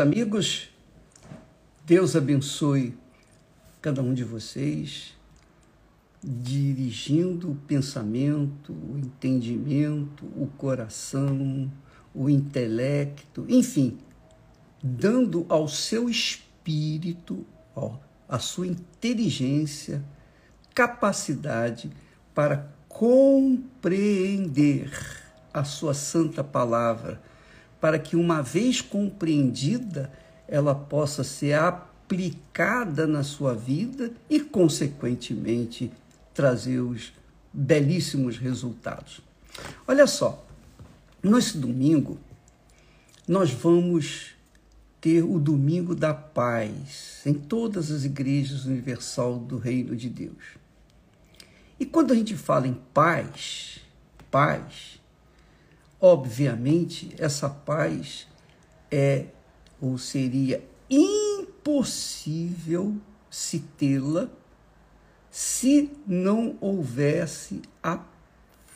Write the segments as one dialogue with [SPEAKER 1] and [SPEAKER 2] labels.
[SPEAKER 1] Amigos, Deus abençoe cada um de vocês, dirigindo o pensamento, o entendimento, o coração, o intelecto, enfim, dando ao seu espírito, ó, a sua inteligência, capacidade para compreender a sua santa palavra para que, uma vez compreendida, ela possa ser aplicada na sua vida e, consequentemente, trazer os belíssimos resultados. Olha só, nesse domingo, nós vamos ter o Domingo da Paz em todas as igrejas universal do Reino de Deus. E quando a gente fala em paz, paz, Obviamente, essa paz é ou seria impossível se tê-la se não houvesse a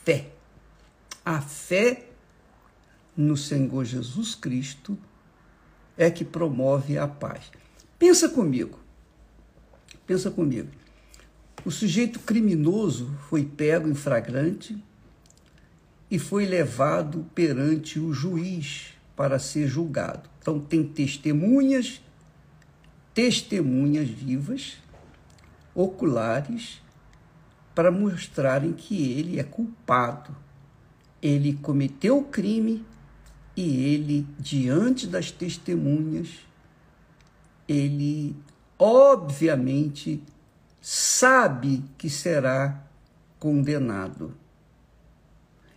[SPEAKER 1] fé. A fé no Senhor Jesus Cristo é que promove a paz. Pensa comigo. Pensa comigo. O sujeito criminoso foi pego em flagrante, e foi levado perante o juiz para ser julgado. Então, tem testemunhas, testemunhas vivas, oculares, para mostrarem que ele é culpado. Ele cometeu o crime e ele, diante das testemunhas, ele obviamente sabe que será condenado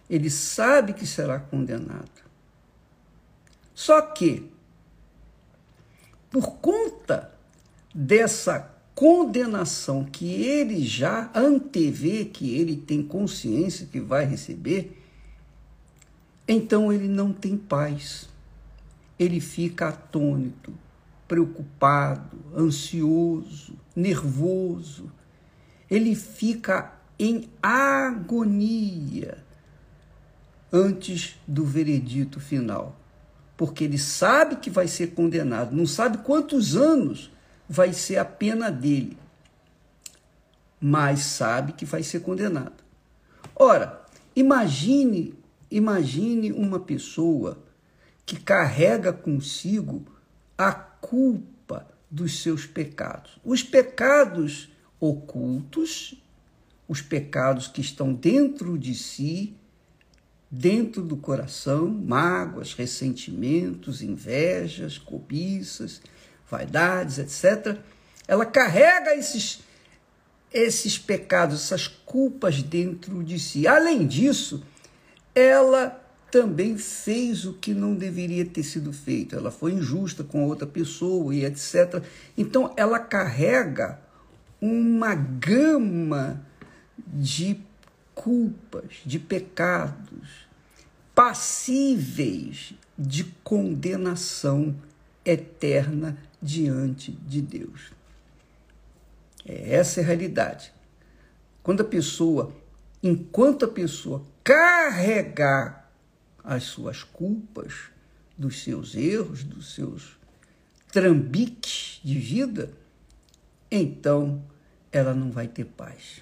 [SPEAKER 1] ele sabe que será condenado. Só que, por conta dessa condenação que ele já antevê, que ele tem consciência que vai receber, então ele não tem paz. Ele fica atônito, preocupado, ansioso, nervoso. Ele fica em agonia antes do veredito final. Porque ele sabe que vai ser condenado, não sabe quantos anos vai ser a pena dele, mas sabe que vai ser condenado. Ora, imagine, imagine uma pessoa que carrega consigo a culpa dos seus pecados. Os pecados ocultos, os pecados que estão dentro de si, dentro do coração mágoas, ressentimentos, invejas, cobiças, vaidades, etc. Ela carrega esses, esses pecados, essas culpas dentro de si. Além disso, ela também fez o que não deveria ter sido feito. Ela foi injusta com outra pessoa e etc. Então, ela carrega uma gama de culpas, de pecados passíveis de condenação eterna diante de Deus. É essa é a realidade. Quando a pessoa, enquanto a pessoa carregar as suas culpas, dos seus erros, dos seus trambiques de vida, então ela não vai ter paz.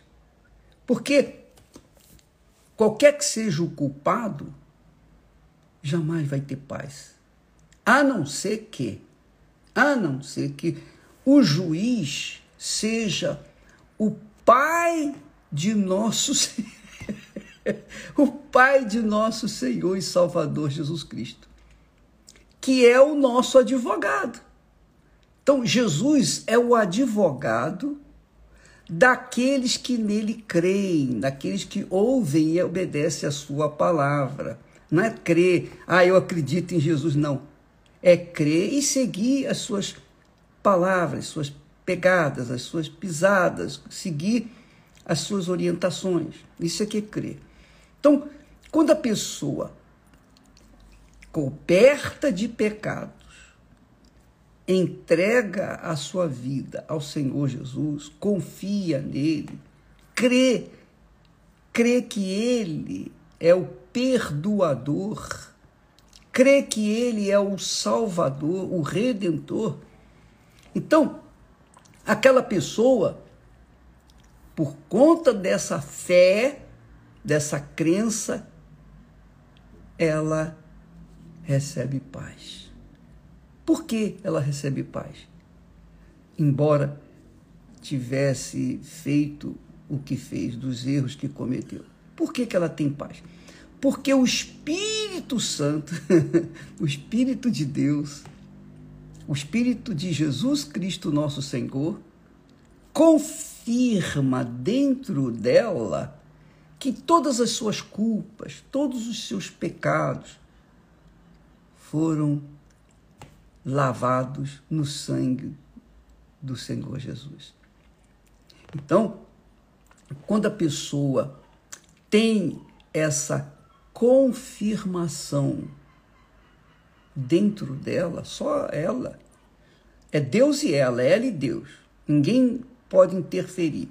[SPEAKER 1] Porque qualquer que seja o culpado, jamais vai ter paz. A não ser que, a não ser que o juiz seja o pai de nosso o pai de nosso Senhor e Salvador Jesus Cristo, que é o nosso advogado. Então, Jesus é o advogado daqueles que nele creem, daqueles que ouvem e obedecem a sua palavra. Não é crer, ah, eu acredito em Jesus, não. É crer e seguir as suas palavras, suas pegadas, as suas pisadas, seguir as suas orientações. Isso é que é crer. Então, quando a pessoa coberta de pecados entrega a sua vida ao Senhor Jesus, confia nele, crê, crê que ele é o perdoador, crê que Ele é o Salvador, o Redentor. Então, aquela pessoa, por conta dessa fé, dessa crença, ela recebe paz. Por que ela recebe paz? Embora tivesse feito o que fez, dos erros que cometeu. Por que, que ela tem paz? Porque o Espírito Santo, o Espírito de Deus, o Espírito de Jesus Cristo, nosso Senhor, confirma dentro dela que todas as suas culpas, todos os seus pecados foram lavados no sangue do Senhor Jesus. Então, quando a pessoa tem essa confirmação dentro dela, só ela, é Deus e ela, ela e Deus, ninguém pode interferir.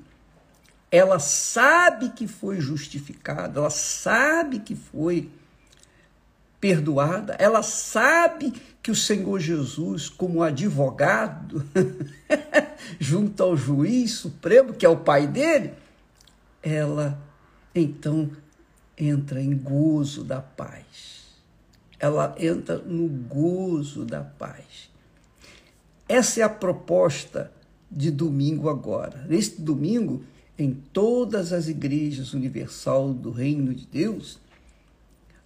[SPEAKER 1] Ela sabe que foi justificada, ela sabe que foi perdoada, ela sabe que o Senhor Jesus, como advogado, junto ao juiz supremo, que é o pai dele, ela então entra em gozo da paz. Ela entra no gozo da paz. Essa é a proposta de domingo agora. Neste domingo, em todas as igrejas universal do Reino de Deus,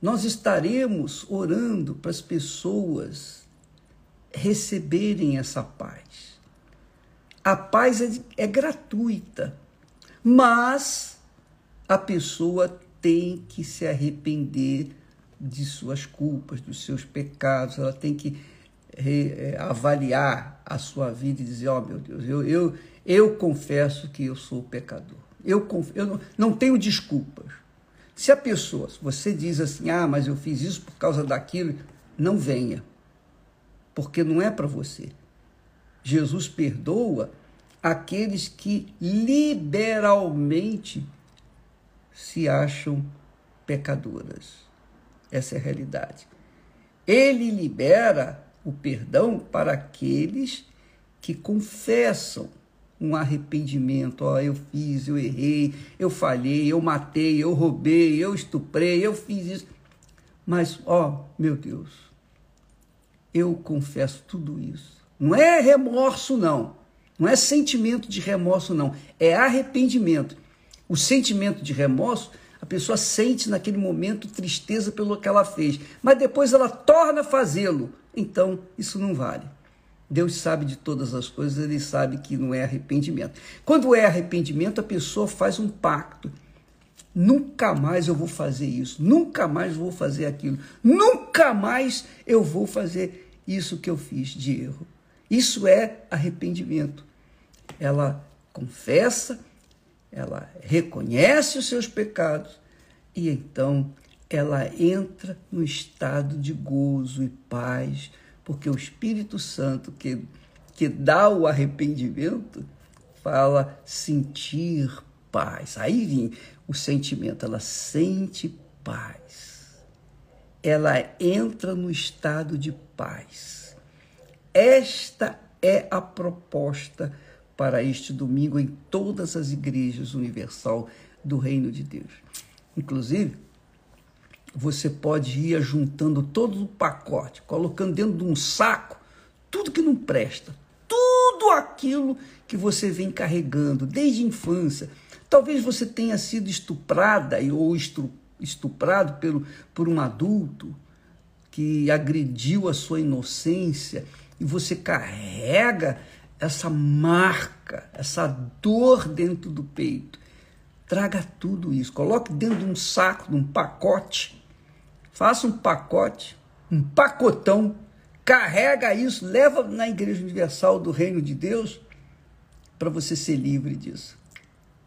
[SPEAKER 1] nós estaremos orando para as pessoas receberem essa paz. A paz é, é gratuita, mas a pessoa tem que se arrepender de suas culpas, dos seus pecados, ela tem que é, avaliar a sua vida e dizer: Ó oh, meu Deus, eu, eu, eu confesso que eu sou pecador. Eu, eu não, não tenho desculpas. Se a pessoa, se você diz assim, ah, mas eu fiz isso por causa daquilo, não venha, porque não é para você. Jesus perdoa aqueles que liberalmente se acham pecadoras. Essa é a realidade. Ele libera o perdão para aqueles que confessam um arrependimento. Ó, eu fiz, eu errei, eu falhei, eu matei, eu roubei, eu estuprei, eu fiz isso. Mas, ó, meu Deus, eu confesso tudo isso. Não é remorso, não. Não é sentimento de remorso, não. É arrependimento. O sentimento de remorso, a pessoa sente naquele momento tristeza pelo que ela fez, mas depois ela torna a fazê-lo. Então, isso não vale. Deus sabe de todas as coisas, ele sabe que não é arrependimento. Quando é arrependimento, a pessoa faz um pacto. Nunca mais eu vou fazer isso, nunca mais vou fazer aquilo, nunca mais eu vou fazer isso que eu fiz de erro. Isso é arrependimento. Ela confessa, ela reconhece os seus pecados e então ela entra no estado de gozo e paz, porque o Espírito Santo que, que dá o arrependimento fala sentir paz. Aí vem o sentimento, ela sente paz. Ela entra no estado de paz. Esta é a proposta para este domingo em todas as igrejas universal do Reino de Deus. Inclusive, você pode ir juntando todo o pacote, colocando dentro de um saco tudo que não presta, tudo aquilo que você vem carregando desde a infância. Talvez você tenha sido estuprada ou estuprado pelo, por um adulto que agrediu a sua inocência e você carrega essa marca, essa dor dentro do peito. Traga tudo isso, coloque dentro de um saco, de um pacote. Faça um pacote, um pacotão, carrega isso, leva na Igreja Universal do Reino de Deus para você ser livre disso.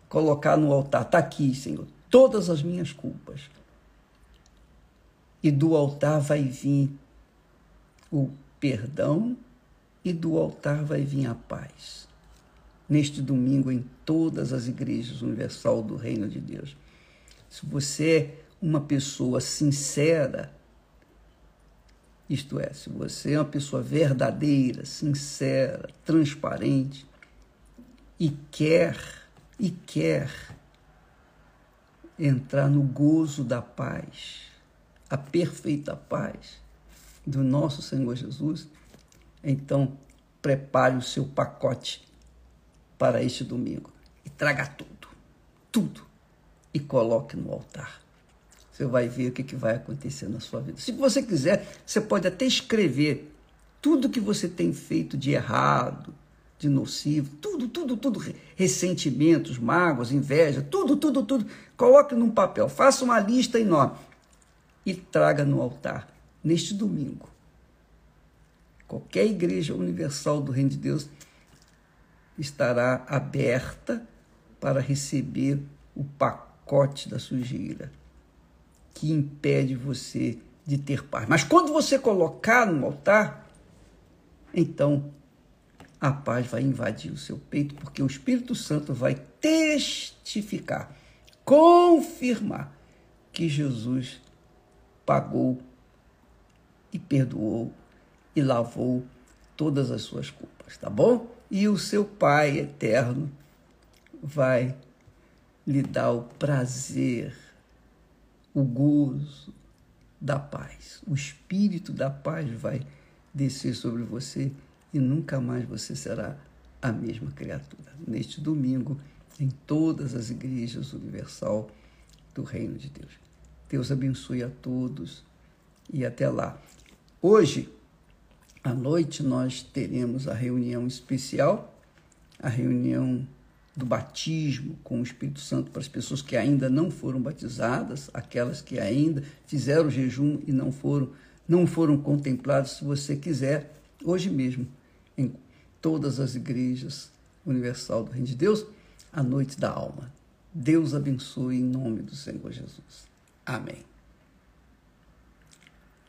[SPEAKER 1] Colocar no altar, está aqui, Senhor, todas as minhas culpas. E do altar vai vir o perdão e do altar vai vir a paz. Neste domingo, em todas as igrejas universal do Reino de Deus. Se você uma pessoa sincera, Isto é, se você é uma pessoa verdadeira, sincera, transparente e quer e quer entrar no gozo da paz, a perfeita paz do nosso Senhor Jesus, então prepare o seu pacote para este domingo e traga tudo, tudo e coloque no altar. Você vai ver o que, que vai acontecer na sua vida. Se você quiser, você pode até escrever tudo que você tem feito de errado, de nocivo, tudo, tudo, tudo, ressentimentos, mágoas, inveja, tudo, tudo, tudo. Coloque num papel, faça uma lista enorme e traga no altar neste domingo. Qualquer igreja universal do Reino de Deus estará aberta para receber o pacote da sujeira que impede você de ter paz. Mas quando você colocar no altar, então a paz vai invadir o seu peito, porque o Espírito Santo vai testificar, confirmar que Jesus pagou e perdoou e lavou todas as suas culpas, tá bom? E o seu Pai eterno vai lhe dar o prazer, o gozo da paz. O espírito da paz vai descer sobre você e nunca mais você será a mesma criatura. Neste domingo, em todas as igrejas universal do Reino de Deus. Deus abençoe a todos e até lá. Hoje, à noite, nós teremos a reunião especial, a reunião do batismo com o Espírito Santo para as pessoas que ainda não foram batizadas, aquelas que ainda fizeram jejum e não foram, não foram contempladas, se você quiser, hoje mesmo, em todas as igrejas universal do Reino de Deus, a noite da alma. Deus abençoe em nome do Senhor Jesus. Amém.